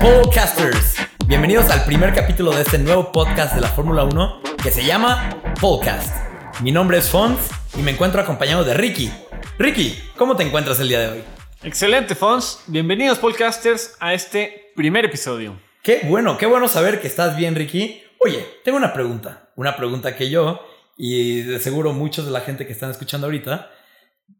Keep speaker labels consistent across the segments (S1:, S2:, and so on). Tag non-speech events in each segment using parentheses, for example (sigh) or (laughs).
S1: Podcasters. Bienvenidos al primer capítulo de este nuevo podcast de la Fórmula 1 que se llama Podcast. Mi nombre es Fons y me encuentro acompañado de Ricky. Ricky, ¿cómo te encuentras el día de hoy?
S2: Excelente, Fons. Bienvenidos, podcasters, a este primer episodio.
S1: Qué bueno, qué bueno saber que estás bien, Ricky. Oye, tengo una pregunta. Una pregunta que yo y de seguro muchos de la gente que están escuchando ahorita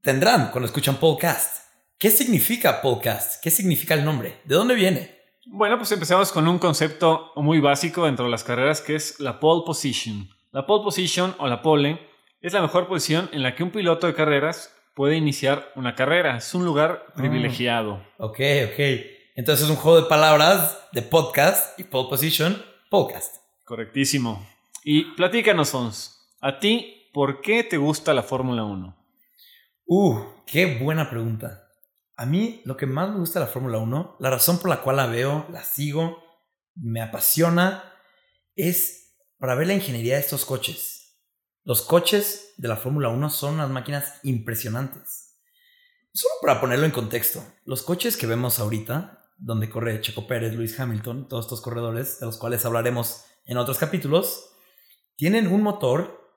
S1: tendrán cuando escuchan podcast. ¿Qué significa podcast? ¿Qué significa el nombre? ¿De dónde viene?
S2: Bueno, pues empezamos con un concepto muy básico dentro de las carreras que es la pole position. La pole position o la pole es la mejor posición en la que un piloto de carreras puede iniciar una carrera. Es un lugar privilegiado.
S1: Ok, ok. Entonces es un juego de palabras de podcast y pole position, podcast.
S2: Correctísimo. Y platícanos, Fons, a ti, ¿por qué te gusta la Fórmula 1?
S1: Uh, qué buena pregunta. A mí lo que más me gusta de la Fórmula 1, la razón por la cual la veo, la sigo, me apasiona, es para ver la ingeniería de estos coches. Los coches de la Fórmula 1 son unas máquinas impresionantes. Solo para ponerlo en contexto, los coches que vemos ahorita, donde corre Checo Pérez, Luis Hamilton, todos estos corredores, de los cuales hablaremos en otros capítulos, tienen un motor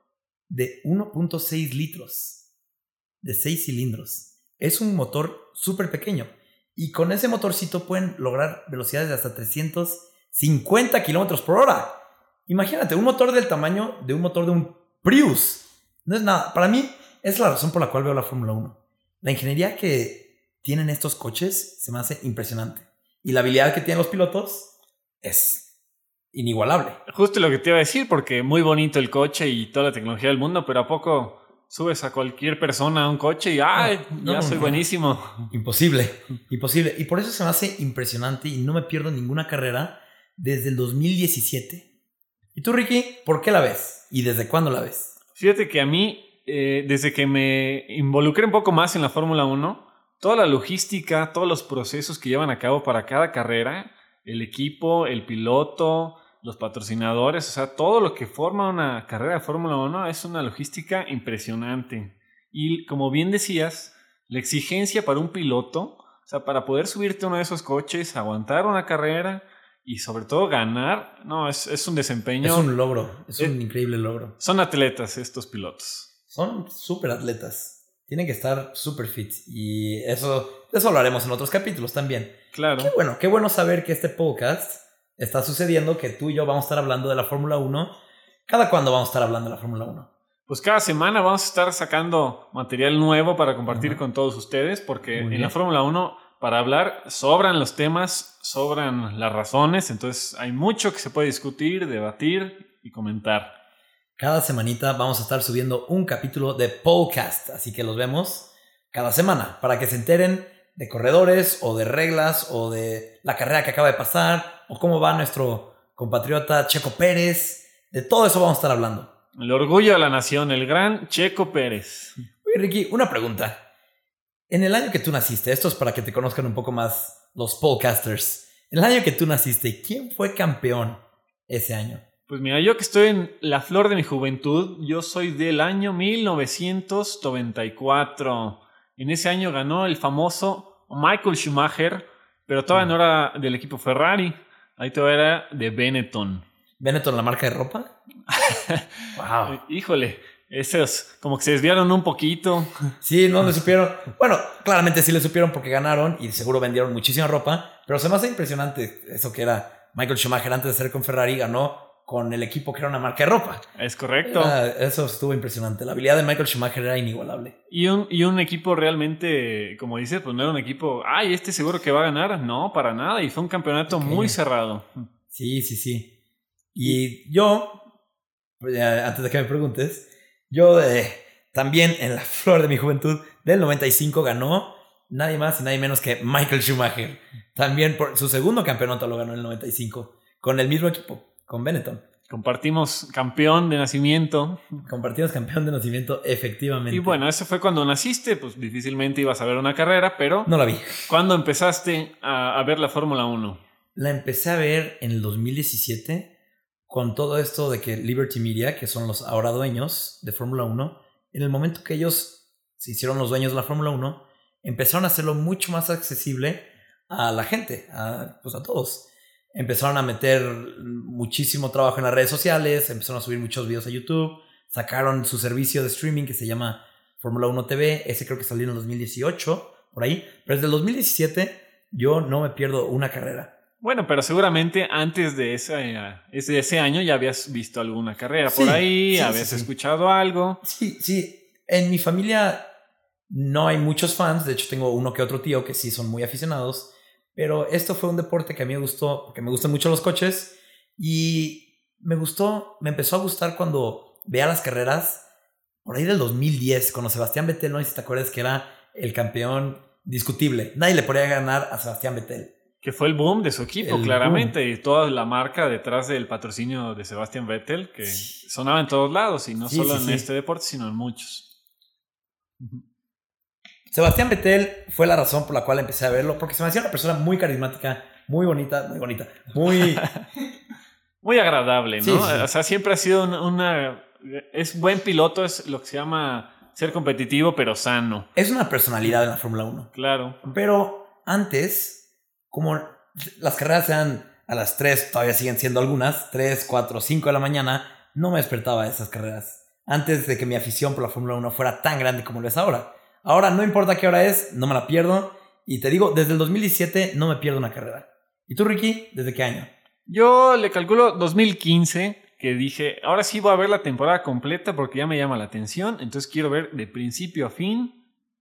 S1: de 1.6 litros, de 6 cilindros es un motor súper pequeño. Y con ese motorcito pueden lograr velocidades de hasta 350 kilómetros por hora. Imagínate, un motor del tamaño de un motor de un Prius. No es nada. Para mí, es la razón por la cual veo la Fórmula 1. La ingeniería que tienen estos coches se me hace impresionante. Y la habilidad que tienen los pilotos es inigualable.
S2: Justo lo que te iba a decir, porque muy bonito el coche y toda la tecnología del mundo, pero ¿a poco subes a cualquier persona a un coche y ¡ay! ya soy buenísimo.
S1: Imposible, imposible. Y por eso se me hace impresionante y no me pierdo ninguna carrera desde el 2017. ¿Y tú, Ricky, por qué la ves? ¿Y desde cuándo la ves?
S2: Fíjate que a mí, eh, desde que me involucré un poco más en la Fórmula 1, toda la logística, todos los procesos que llevan a cabo para cada carrera, el equipo, el piloto, los patrocinadores, o sea, todo lo que forma una carrera de Fórmula 1 es una logística impresionante. Y como bien decías, la exigencia para un piloto, o sea, para poder subirte a uno de esos coches, aguantar una carrera y sobre todo ganar, no, es, un desempeño.
S1: Es un logro, es un increíble logro.
S2: Son atletas estos pilotos.
S1: Son súper atletas. Tienen que estar súper fit y eso, eso lo haremos en otros capítulos también.
S2: Claro.
S1: Qué bueno, qué bueno saber que este podcast está sucediendo que tú y yo vamos a estar hablando de la Fórmula 1. ¿Cada cuándo vamos a estar hablando de la Fórmula 1?
S2: Pues cada semana vamos a estar sacando material nuevo para compartir con todos ustedes, porque en la Fórmula 1, para hablar, sobran los temas, sobran las razones, entonces hay mucho que se puede discutir, debatir y comentar.
S1: Cada semanita vamos a estar subiendo un capítulo de podcast, así que los vemos cada semana para que se enteren de corredores o de reglas o de la carrera que acaba de pasar o cómo va nuestro compatriota Checo Pérez. De todo eso vamos a estar hablando.
S2: El orgullo de la nación, el gran Checo Pérez.
S1: Oye, Ricky, una pregunta. En el año que tú naciste, esto es para que te conozcan un poco más los podcasters. En el año que tú naciste, ¿quién fue campeón ese año?
S2: Pues mira, yo que estoy en la flor de mi juventud, yo soy del año 1994. En ese año ganó el famoso Michael Schumacher, pero todavía no era del equipo Ferrari. Ahí todavía era de Benetton.
S1: ¿Benetton la marca de ropa? (laughs)
S2: wow. Híjole, esos como que se desviaron un poquito.
S1: Sí, no le supieron. Bueno, claramente sí le supieron porque ganaron y seguro vendieron muchísima ropa, pero se me hace impresionante eso que era Michael Schumacher antes de ser con Ferrari ganó con el equipo que era una marca de ropa.
S2: Es correcto.
S1: eso estuvo impresionante. La habilidad de Michael Schumacher era inigualable.
S2: Y un, y un equipo realmente, como dices, pues no era un equipo, ay, este seguro que va a ganar. No, para nada. Y fue un campeonato muy cerrado.
S1: Sí, sí, sí. Y yo, pues antes de que me preguntes, yo eh, también en la (laughs) flor de mi juventud del 95 ganó nadie más y nadie menos que Michael Schumacher. También por su segundo campeonato lo ganó en el 95 con el mismo equipo con Benetton.
S2: Compartimos campeón de nacimiento.
S1: Compartimos campeón de nacimiento, efectivamente.
S2: Y bueno, eso fue cuando naciste, pues difícilmente ibas a ver una carrera, pero...
S1: No la vi.
S2: ¿Cuándo empezaste a, ver la Fórmula 1?
S1: La empecé a ver en el 2017 con todo esto de que Liberty Media, que son los ahora dueños de Fórmula 1, en el momento que ellos se hicieron los dueños de la Fórmula 1, empezaron a hacerlo mucho más accesible a la gente, a, pues a todos. Empezaron a meter muchísimo trabajo en las redes sociales, empezaron a subir muchos videos a YouTube, sacaron su servicio de streaming que se llama Fórmula 1 TV, ese creo que salió en el 2018, por ahí, pero desde el 2017 yo no me pierdo una carrera.
S2: Bueno, pero seguramente antes de ese, ese año ya habías visto alguna carrera por ahí, habías escuchado algo.
S1: Sí, sí. En mi familia no hay muchos fans, de hecho tengo uno que otro tío que sí son muy aficionados, pero esto fue un deporte que a mí me gustó, porque me gustan mucho los coches y me gustó, me empezó a gustar cuando veía las carreras por ahí del 2010, cuando Sebastián Vettel, no sé si te acuerdas que era el campeón discutible, nadie le podía ganar a Sebastián Vettel.
S2: Que fue el boom de su equipo, claramente, y toda la marca detrás del patrocinio de Sebastián Vettel, que sonaba en todos lados, y no solo en este deporte, sino en muchos.
S1: Sebastián Vettel fue la razón por la cual empecé a verlo, porque se me hacía una persona muy carismática, muy bonita, muy bonita, muy... (laughs)
S2: muy agradable, ¿no? O sea, siempre ha sido una, Es buen piloto, es lo que se llama ser competitivo, pero sano.
S1: Es una personalidad en la Fórmula 1.
S2: Claro.
S1: Pero antes, como las carreras eran a las 3, todavía siguen siendo algunas, 3, 4, 5 de la mañana, no me despertaba esas carreras. Antes de que mi afición por la Fórmula 1 fuera tan grande como lo es ahora. Ahora no importa qué hora es, no me la pierdo. Y te digo, desde el 2017 no me pierdo una carrera. ¿Y tú, Ricky, desde qué año?
S2: Yo le calculo 2015, que dije, ahora sí voy a ver la temporada completa porque ya me llama la atención. Entonces quiero ver de principio a fin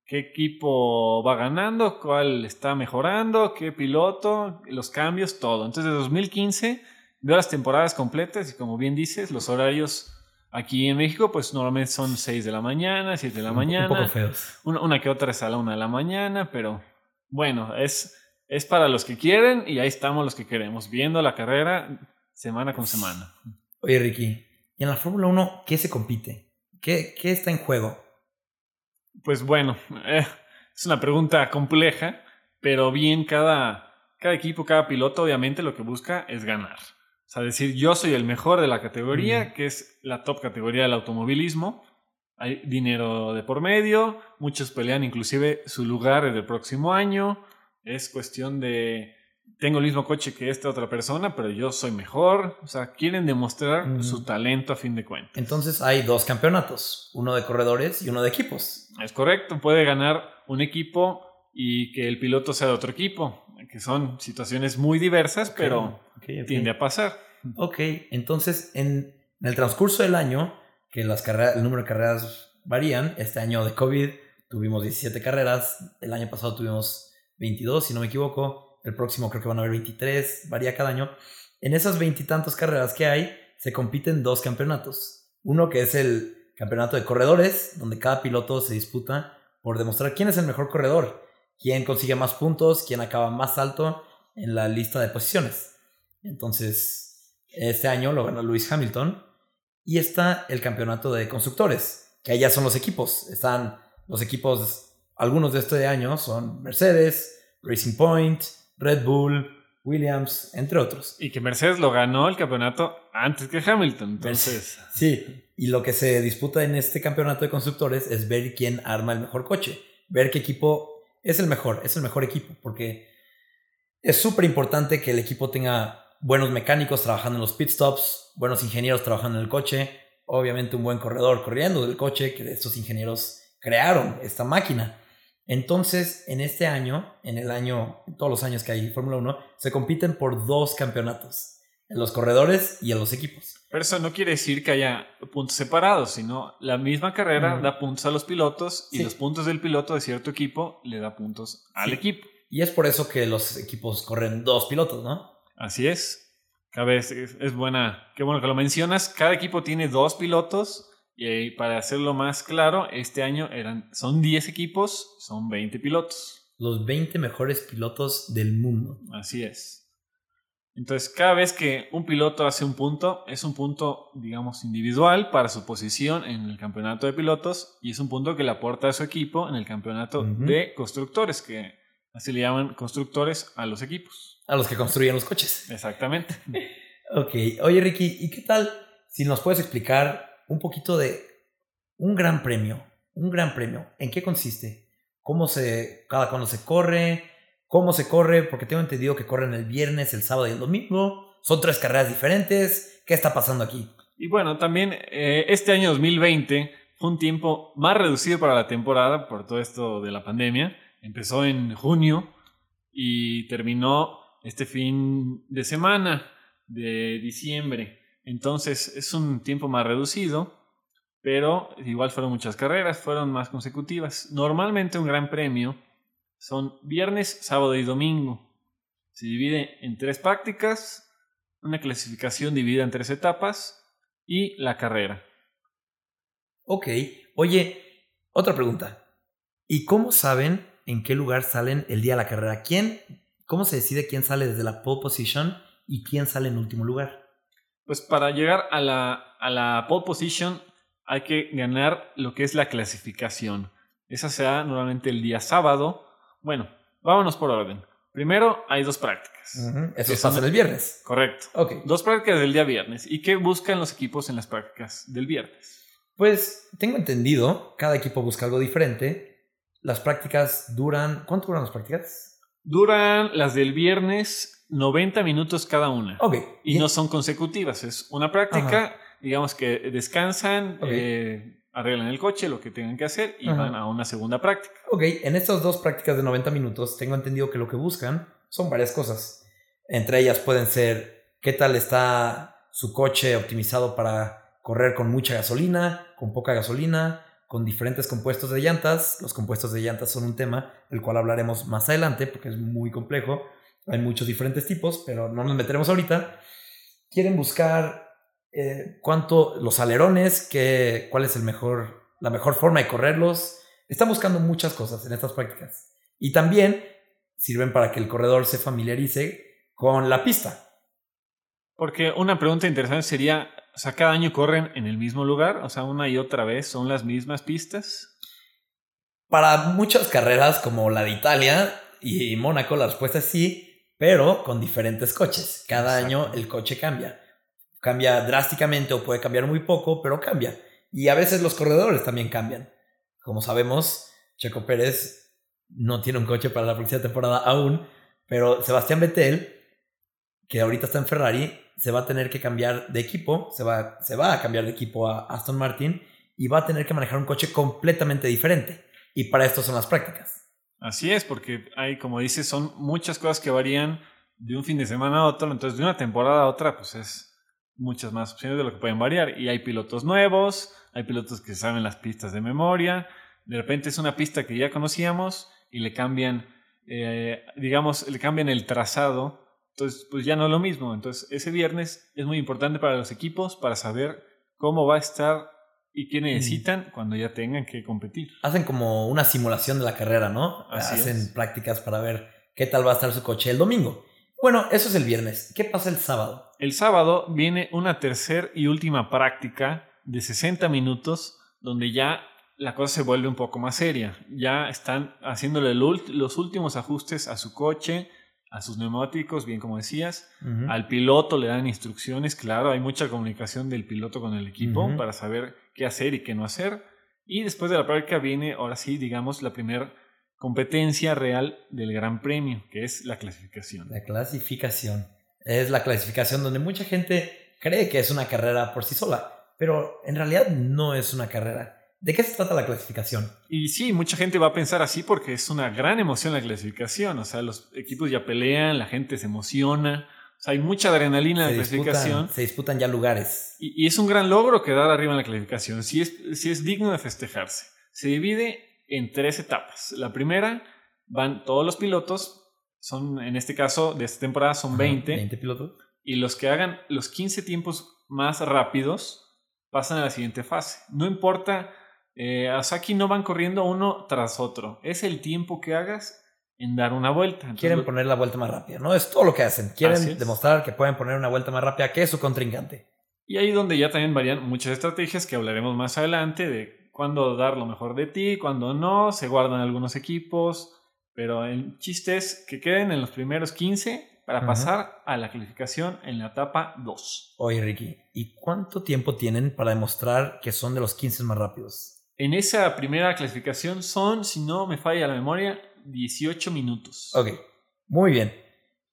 S2: qué equipo va ganando, cuál está mejorando, qué piloto, los cambios, todo. Entonces, de 2015 veo las temporadas completas y como bien dices, los horarios Aquí en México, pues normalmente son 6 de la mañana, 7 de la mañana.
S1: Un poco feos.
S2: Una, que otra es a la 1 de la mañana, pero bueno, es, es para los que quieren y ahí estamos los que queremos, viendo la carrera semana con semana.
S1: Oye, Ricky, ¿y en la Fórmula 1 qué se compite? ¿Qué, ¿Qué, está en juego?
S2: Pues bueno, eh, es una pregunta compleja, pero bien, cada, cada equipo, cada piloto, obviamente lo que busca es ganar. O sea, decir, yo soy el mejor de la categoría, que es la top categoría del automovilismo. Hay dinero de por medio, muchos pelean inclusive su lugar el próximo año. Es cuestión de, tengo el mismo coche que esta otra persona, pero yo soy mejor. O sea, quieren demostrar su talento a fin de cuentas.
S1: Entonces hay dos campeonatos, uno de corredores y uno de equipos.
S2: Es correcto, puede ganar un equipo y que el piloto sea de otro equipo, que son situaciones muy diversas, pero tiende a pasar.
S1: Ok, entonces en, el transcurso del año, que las carreras, el número de carreras varían, este año de COVID tuvimos 17 carreras, el año pasado tuvimos 22, si no me equivoco, el próximo creo que van a haber 23, varía cada año. En esas veintitantas carreras que hay, se compiten dos campeonatos. Uno que es el campeonato de corredores, donde cada piloto se disputa por demostrar quién es el mejor corredor quién consigue más puntos, quién acaba más alto en la lista de posiciones. Entonces, este año lo ganó Lewis Hamilton. Y está el campeonato de constructores, que allá son los equipos. Están los equipos, algunos de este año son Mercedes, Racing Point, Red Bull, Williams, entre otros.
S2: Y que Mercedes lo ganó el campeonato antes que Hamilton. Entonces. (laughs)
S1: Sí, y lo que se disputa en este campeonato de constructores es ver quién arma el mejor coche, ver qué equipo es el mejor, es el mejor equipo, porque es súper importante que el equipo tenga buenos mecánicos trabajando en los pit stops, buenos ingenieros trabajando en el coche, obviamente un buen corredor corriendo del coche, que estos ingenieros crearon esta máquina. Entonces, en este año, en el año, todos los años que hay Fórmula 1, se compiten por dos campeonatos, en los corredores y en los equipos.
S2: Pero eso no quiere decir que haya puntos separados, sino la misma carrera da puntos a los pilotos y los puntos del piloto de cierto equipo le da puntos al equipo.
S1: Y es por eso que los equipos corren dos pilotos, ¿no?
S2: Así es. Cada vez es, buena. Qué bueno que lo mencionas. Cada equipo tiene dos pilotos. Y para hacerlo más claro, este año eran, son 10 equipos, son 20 pilotos.
S1: Los 20 mejores pilotos del mundo.
S2: Así es. Entonces, cada vez que un piloto hace un punto, es un punto, digamos, individual para su posición en el campeonato de pilotos y es un punto que le aporta a su equipo en el campeonato de constructores, que así le llaman constructores a los equipos.
S1: A los que construyen los coches.
S2: Exactamente. (laughs)
S1: ok, oye Ricky, ¿y qué tal si nos puedes explicar un poquito de un gran premio? Un gran premio, ¿en qué consiste? ¿Cómo se, cada cuando se corre? Cómo se corre, porque tengo entendido que corren el viernes, el sábado y el domingo. Son tres carreras diferentes. ¿Qué está pasando aquí?
S2: Y bueno, también eh, este año 2020 fue un tiempo más reducido para la temporada por todo esto de la pandemia. Empezó en junio y terminó este fin de semana de diciembre. Entonces es un tiempo más reducido, pero igual fueron muchas carreras, fueron más consecutivas. Normalmente un gran premio son viernes, sábado y domingo. Se divide en tres prácticas, una clasificación dividida en tres etapas y la carrera.
S1: Ok, oye, otra pregunta. ¿Y cómo saben en qué lugar salen el día de la carrera? ¿Quién, cómo se decide quién sale desde la pole position y quién sale en último lugar?
S2: Pues para llegar a la, a la pole position hay que ganar lo que es la clasificación. Esa se da normalmente el día sábado. Bueno, vámonos por orden. Primero hay dos prácticas.
S1: Eso pasa el viernes.
S2: Correcto. Dos prácticas del día viernes. ¿Y qué buscan los equipos en las prácticas del viernes?
S1: Pues tengo entendido, cada equipo busca algo diferente. Las prácticas duran. ¿Cuánto duran las prácticas?
S2: Duran las del viernes 90 minutos cada una.
S1: Ok.
S2: Y no son consecutivas. Es una práctica, digamos que descansan, eh, arreglan el coche, lo que tengan que hacer y van a una segunda práctica.
S1: Ok, en estas dos prácticas de 90 minutos tengo entendido que lo que buscan son varias cosas. Entre ellas pueden ser qué tal está su coche optimizado para correr con mucha gasolina, con poca gasolina, con diferentes compuestos de llantas. Los compuestos de llantas son un tema del cual hablaremos más adelante porque es muy complejo. Hay muchos diferentes tipos, pero no nos meteremos ahorita. Quieren buscar eh, cuánto los alerones, qué, cuál es el mejor, la mejor forma de correrlos. Están buscando muchas cosas en estas prácticas. Y también sirven para que el corredor se familiarice con la pista.
S2: Porque una pregunta interesante sería, o sea, cada año corren en el mismo lugar, o sea, una y otra vez son las mismas pistas.
S1: Para muchas carreras como la de Italia y Mónaco, la respuesta es sí, pero con diferentes coches. Cada año el coche cambia. Cambia drásticamente o puede cambiar muy poco, pero cambia. Y a veces los corredores también cambian. Como sabemos, Checo Pérez no tiene un coche para la próxima temporada aún, pero Sebastián Vettel, que ahorita está en Ferrari, se va a tener que cambiar de equipo, se va, se va a cambiar de equipo a Aston Martin y va a tener que manejar un coche completamente diferente. Y para esto son las prácticas.
S2: Así es, porque hay, como dices, son muchas cosas que varían de un fin de semana a otro, entonces de una temporada a otra, pues es muchas más opciones de lo que pueden variar. Y hay pilotos nuevos, hay pilotos que saben las pistas de memoria, de repente es una pista que ya conocíamos y le cambian, eh, digamos, le cambian el trazado entonces, pues ya no es lo mismo. Entonces, ese viernes es muy importante para los equipos para saber cómo va a estar y qué necesitan cuando ya tengan que competir.
S1: Hacen como una simulación de la carrera, ¿no? Hacen prácticas para ver qué tal va a estar su coche el domingo. Bueno, eso es el viernes. ¿Qué pasa el sábado?
S2: El sábado viene una tercera y última práctica de 60 minutos donde ya la cosa se vuelve un poco más seria. Ya están haciéndole los últimos ajustes a su coche, a sus neumáticos, bien como decías. Al piloto le dan instrucciones, claro, hay mucha comunicación del piloto con el equipo para saber qué hacer y qué no hacer. Y después de la práctica viene, ahora sí, digamos, la primera competencia real del Gran Premio, que es la clasificación.
S1: La clasificación. Es la clasificación donde mucha gente cree que es una carrera por sí sola, pero en realidad no es una carrera. ¿De qué se trata la clasificación?
S2: Y sí, mucha gente va a pensar así porque es una gran emoción la clasificación. O sea, los equipos ya pelean, la gente se emociona. O sea, hay mucha adrenalina en la clasificación.
S1: Se disputan ya lugares.
S2: Y, es un gran logro quedar arriba en la clasificación. Sí es, es digno de festejarse. Se divide en tres etapas. La primera van todos los pilotos. Son, en este caso, de esta temporada son 20.
S1: 20 pilotos.
S2: Y los que hagan los 15 tiempos más rápidos pasan a la siguiente fase. No importa eh, Asaki no van corriendo uno tras otro. Es el tiempo que hagas en dar una vuelta.
S1: Quieren poner la vuelta más rápida, ¿no? Es todo lo que hacen. Quieren demostrar que pueden poner una vuelta más rápida que su contrincante.
S2: Y ahí donde ya también varían muchas estrategias que hablaremos más adelante de cuándo dar lo mejor de ti, cuándo no, se guardan algunos equipos, pero el chiste es que queden en los primeros 15 para pasar a la calificación en la etapa 2.
S1: Oye, Ricky, ¿y cuánto tiempo tienen para demostrar que son de los 15 más rápidos?
S2: En esa primera clasificación son, si no me falla la memoria, 18 minutos.
S1: Ok. Muy bien.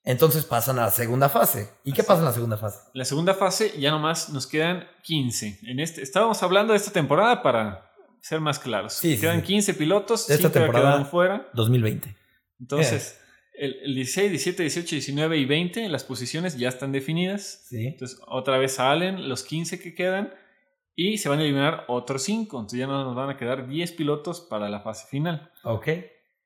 S1: Entonces pasan a la segunda fase. ¿Y qué pasa en la segunda fase?
S2: La segunda fase ya nomás nos quedan 15. En este, estábamos hablando de esta temporada para ser más claros.
S1: Sí,
S2: quedan
S1: sí.
S2: 15 pilotos,
S1: esta
S2: 5
S1: temporada.
S2: quedaron fuera.
S1: 2020.
S2: Entonces, el, el 16, 17, 18, 19 y 20, las posiciones ya están definidas.
S1: Sí.
S2: Entonces, otra vez salen los 15 que quedan y se van a eliminar otros 5. Entonces, ya nos van a quedar 10 pilotos para la fase final.
S1: Ok.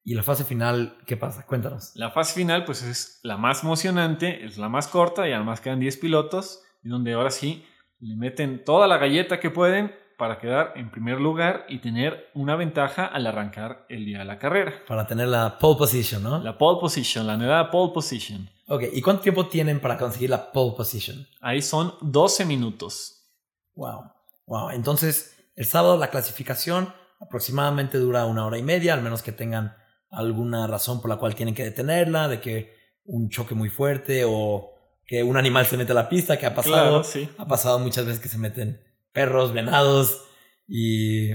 S1: ¿Y la fase final qué pasa? Cuéntanos.
S2: La fase final, pues es la más emocionante, es la más corta y además quedan 10 pilotos, y donde ahora sí le meten toda la galleta que pueden para quedar en primer lugar y tener una ventaja al arrancar el día de la carrera.
S1: Para tener la pole position, ¿no?
S2: La pole position, la nueva pole position.
S1: Ok. ¿Y cuánto tiempo tienen para conseguir la pole position?
S2: Ahí son 12 minutos.
S1: Wow. Wow. Entonces, el sábado la clasificación aproximadamente dura una hora y media, al menos que tengan alguna razón por la cual tienen que detenerla, de que un choque muy fuerte o que un animal se mete a la pista, que ha pasado.
S2: Claro, sí.
S1: Ha pasado muchas veces que se meten perros, venados y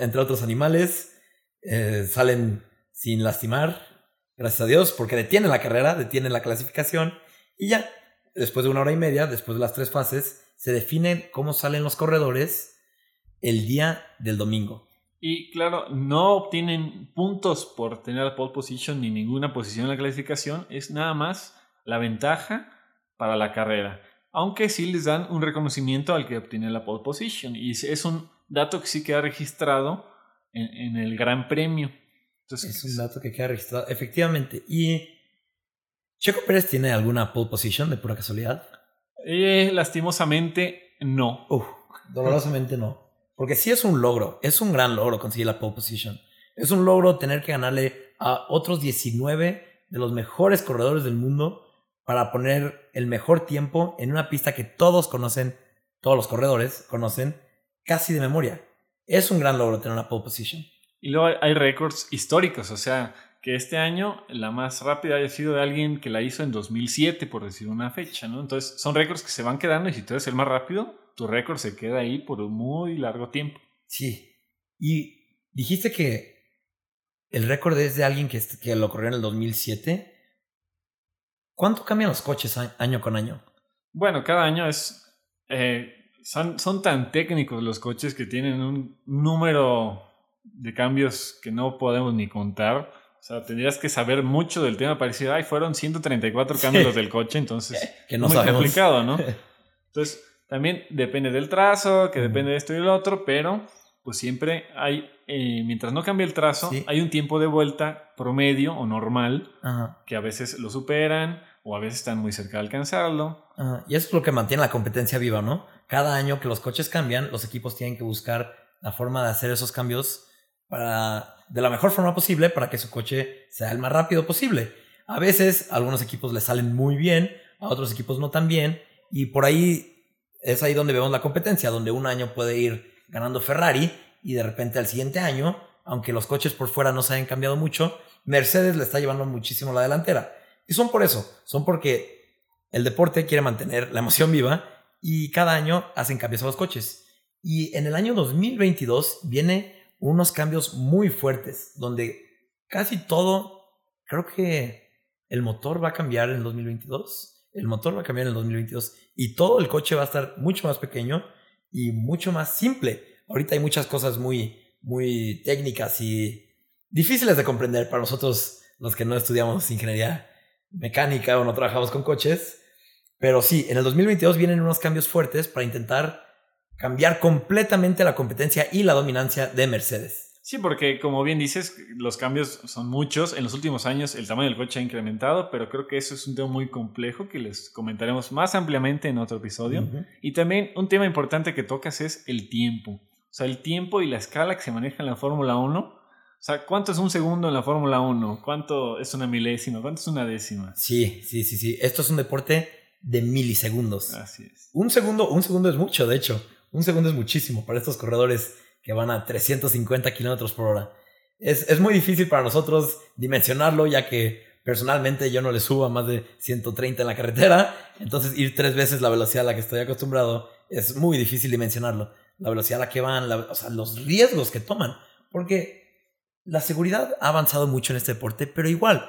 S1: entre otros animales. eh, salen sin lastimar, gracias a Dios, porque detienen la carrera, detienen la clasificación y ya, después de una hora y media, después de las tres fases, se definen cómo salen los corredores el día del domingo.
S2: Y claro, no obtienen puntos por tener la pole position ni ninguna posición en la clasificación, es nada más la ventaja para la carrera. Aunque sí les dan un reconocimiento al que obtiene la pole position. Y es- un dato que sí queda registrado en, en el Gran Premio. Entonces,
S1: Es un dato que queda registrado, efectivamente. ¿Y Checo Pérez tiene alguna pole position de pura casualidad?
S2: eh, lastimosamente no.
S1: Uf, dolorosamente no. Porque sí es un logro, es un gran logro conseguir la pole position. Es un logro tener que ganarle a otros 19 de los mejores corredores del mundo para poner el mejor tiempo en una pista que todos conocen, todos los corredores conocen casi de memoria. Es un gran logro tener una pole position.
S2: Y luego hay, hay récords históricos, o sea, que este año la más rápida haya sido de alguien que la hizo en 2007, por decir una fecha, ¿no? Entonces son récords que se van quedando y si tú eres el más rápido, tu récord se queda ahí por un muy largo tiempo.
S1: Sí. Y dijiste que el récord es de alguien que, que lo corrió en el 2007. ¿Cuánto cambian los coches año con año?
S2: Bueno, cada año es... eh, son, son tan técnicos los coches que tienen un número de cambios que no podemos ni contar. O sea, tendrías que saber mucho del tema para decir, ay, fueron 134 cambios
S1: Sí.
S2: del coche, entonces... (laughs)
S1: Que no
S2: muy
S1: sabemos.
S2: complicado, ¿no? (laughs) Entonces, también depende del trazo, que depende de esto y del otro, pero pues siempre hay, eh, mientras no cambie el trazo,
S1: Sí.
S2: hay un tiempo de vuelta promedio o normal,
S1: Ajá,
S2: que a veces lo superan o a veces están muy cerca de alcanzarlo.
S1: ajá. Y eso es lo que mantiene la competencia viva, ¿no? Cada año que los coches cambian, los equipos tienen que buscar la forma de hacer esos cambios para, de la mejor forma posible para que su coche sea el más rápido posible. A veces a algunos equipos les salen muy bien, a otros equipos no tan bien, y por ahí es ahí donde vemos la competencia, donde un año puede ir ganando Ferrari y de repente al siguiente año, aunque los coches por fuera no se hayan cambiado mucho, Mercedes le está llevando muchísimo la delantera. Y son por eso, son porque el deporte quiere mantener la emoción viva y cada año hacen cambios a los coches. Y en el año 2022 viene unos cambios muy fuertes, donde casi todo, creo que el motor va a cambiar en el 2022. El motor va a cambiar en el 2022 y todo el coche va a estar mucho más pequeño y mucho más simple. Ahorita hay muchas cosas muy, muy técnicas y difíciles de comprender para nosotros los que no estudiamos ingeniería mecánica o no trabajamos con coches. Pero sí, en el 2022 vienen unos cambios fuertes para intentar cambiar completamente la competencia y la dominancia de Mercedes.
S2: Sí, porque como bien dices, los cambios son muchos. En los últimos años el tamaño del coche ha incrementado, pero creo que eso es un tema muy complejo que les comentaremos más ampliamente en otro episodio.
S1: Ujú.
S2: Y también un tema importante que tocas es el tiempo. O sea, el tiempo y la escala que se maneja en la Fórmula 1. O sea, ¿cuánto es un segundo en la Fórmula 1? ¿Cuánto es una milésima? ¿Cuánto es una décima?
S1: Sí, sí, sí, sí. Esto es un deporte de milisegundos.
S2: Así es.
S1: Un segundo, un segundo es mucho, de hecho. Un segundo es muchísimo para estos corredores que van a 350 kilómetros por hora. Es, es muy difícil para nosotros dimensionarlo, ya que personalmente yo no le subo a más de 130 en la carretera. Entonces, ir tres veces la velocidad a la que estoy acostumbrado es muy difícil dimensionarlo. La velocidad a la que van, la- o sea, los riesgos que toman. Porque la seguridad ha avanzado mucho en este deporte, pero igual,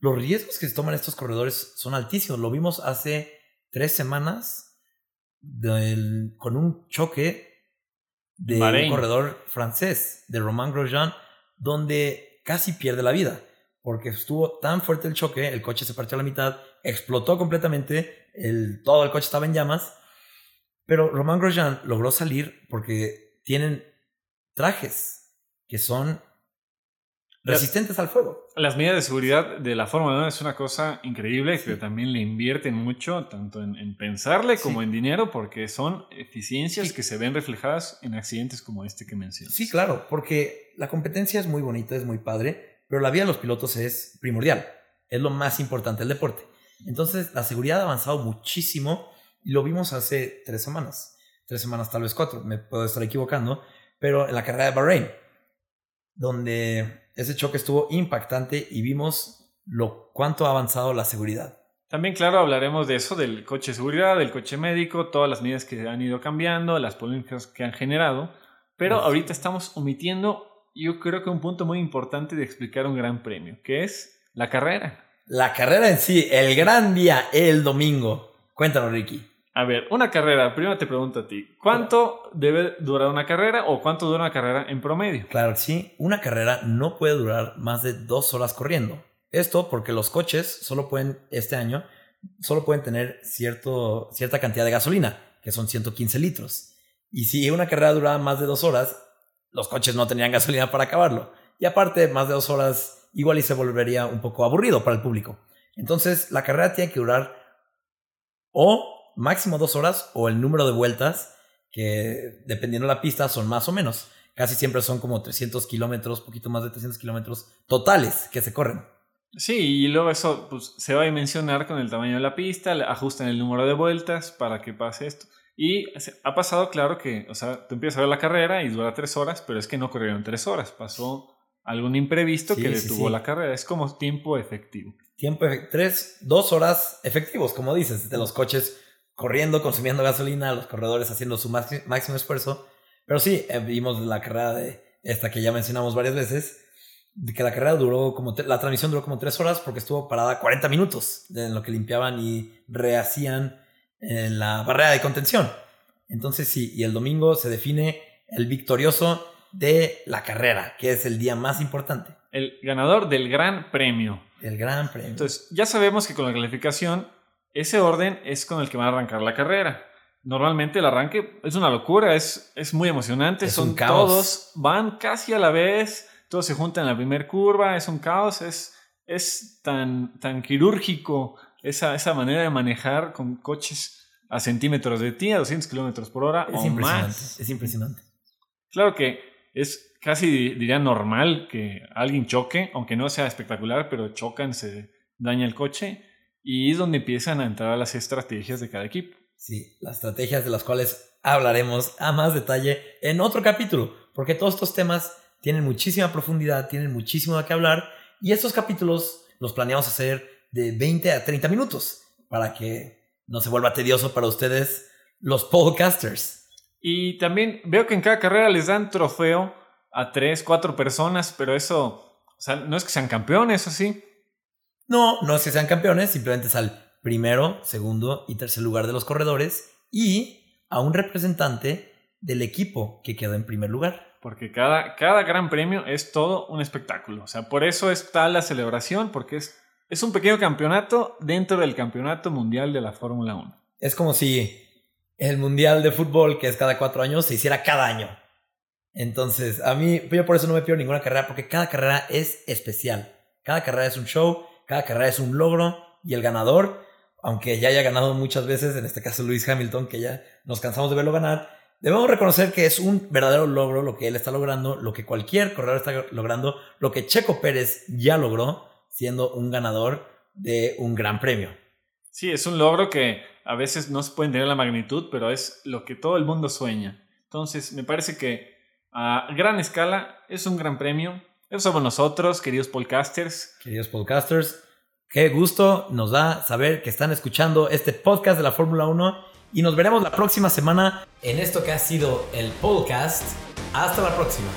S1: los riesgos que se toman estos corredores son altísimos. Lo vimos hace tres semanas con un choque de un corredor francés, de Romain Grosjean, donde casi pierde la vida. Porque estuvo tan fuerte el choque, el coche se partió a la mitad, explotó completamente, el, todo el coche estaba en llamas. Pero Romain Grosjean logró salir porque tienen trajes que son resistentes al fuego.
S2: Las medidas de seguridad de la Fórmula 1 es una cosa increíble que también le invierten mucho, tanto en, pensarle como en dinero, porque son eficiencias que se ven reflejadas en accidentes como este que mencionas.
S1: Sí, claro, porque la competencia es muy bonita, es muy padre, pero la vida de los pilotos es primordial, es lo más importante del deporte. Entonces, la seguridad ha avanzado muchísimo lo vimos hace tres semanas, tres semanas, tal vez cuatro, me puedo estar equivocando, pero en la carrera de Bahrein, donde ese choque estuvo impactante y vimos lo cuánto ha avanzado la seguridad.
S2: También, claro, hablaremos de eso, del coche de seguridad, del coche médico, todas las medidas que han ido cambiando, las polémicas que han generado. Pero ahorita estamos omitiendo, yo creo que un punto muy importante de explicar un gran premio, que es la carrera.
S1: La carrera en sí, el gran día, el domingo. Cuéntanos, Ricky.
S2: A ver, una carrera, primero te pregunto a ti, ¿cuánto debe durar una carrera o cuánto dura una carrera en promedio?
S1: Claro sí, una carrera no puede durar más de dos horas corriendo. Esto porque los coches solo pueden, este año, solo pueden tener cierto, cierta cantidad de gasolina, que son 115 litros. Y si una carrera duraba más de dos horas, los coches no tenían gasolina para acabarlo. Y aparte, más de dos horas igual y se volvería un poco aburrido para el público. Entonces, la carrera tiene que durar o máximo dos horas o el número de vueltas, que dependiendo de la pista son más o menos. Casi siempre son como 300 kilómetros, poquito más de 300 kilómetros totales que se corren.
S2: Sí, y luego eso pues, se va a mencionar con el tamaño de la pista, ajustan el número de vueltas para que pase esto. Y ha pasado, claro, que, o sea, tú empiezas a ver la carrera y dura tres horas, pero es que no corrieron tres horas, pasó algún imprevisto que detuvo la carrera. Es como tiempo efectivo.
S1: Tiempo tres, dos horas efectivos, como dices, de los coches corriendo, consumiendo gasolina, los corredores haciendo su máximo esfuerzo. Pero sí, eh, vimos la carrera de esta que ya mencionamos varias veces, de que la carrera duró como, la transmisión duró como tres horas porque estuvo parada 40 minutos en lo que limpiaban y rehacían en la barrera de contención. Entonces sí, y el domingo se define el victorioso de la carrera, que es el día más importante.
S2: El ganador del Gran Premio.
S1: El Gran Premio.
S2: Entonces, ya sabemos que con la calificación ese orden es con el que van a arrancar la carrera. Normalmente el arranque es una locura, es, es muy emocionante, son todos, van casi a la vez, todos se juntan en la primera curva, es un caos, es, es tan, tan quirúrgico esa, esa manera de manejar con coches a centímetros de ti, a 200 kilómetros por hora
S1: es
S2: o
S1: impresionante,
S2: más.
S1: Es impresionante.
S2: Claro que es casi diría normal que alguien choque, aunque no sea espectacular, pero chocan, se daña el coche. Y es donde empiezan a entrar las estrategias de cada equipo.
S1: Sí, las estrategias de las cuales hablaremos a más detalle en otro capítulo, porque todos estos temas tienen muchísima profundidad, tienen muchísimo de qué hablar, y estos capítulos los planeamos hacer de 20 a 30 minutos, para que no se vuelva tedioso para ustedes, los podcasters.
S2: Y también veo que en cada carrera les dan trofeo a 3, 4 personas, pero eso, o sea, no es que sean campeones, ¿o sí?
S1: No, no es que sean campeones, simplemente es al primero, segundo y tercer lugar de los corredores y a un representante del equipo que quedó en primer lugar.
S2: Porque cada, cada gran premio es todo un espectáculo. O sea, por eso está la celebración, porque es, es un pequeño campeonato dentro del campeonato mundial de la Fórmula 1.
S1: Es como si el mundial de fútbol, que es cada cuatro años, se hiciera cada año. Entonces, a mí, yo por eso no me pierdo ninguna carrera, porque cada carrera es especial. Cada carrera es un show cada carrera es un logro y el ganador, aunque ya haya ganado muchas veces, en este caso Luis Hamilton, que ya nos cansamos de verlo ganar, debemos reconocer que es un verdadero logro lo que él está logrando, lo que cualquier corredor está logrando, lo que Checo Pérez ya logró siendo un ganador de un gran premio.
S2: Sí, es un logro que a veces no se puede entender la magnitud, pero es lo que todo el mundo sueña. Entonces, me parece que a gran escala es un gran premio eso somos nosotros, queridos podcasters.
S1: Queridos podcasters, qué gusto nos da saber que están escuchando este podcast de la Fórmula 1 y nos veremos la próxima semana en esto que ha sido el podcast. Hasta la próxima.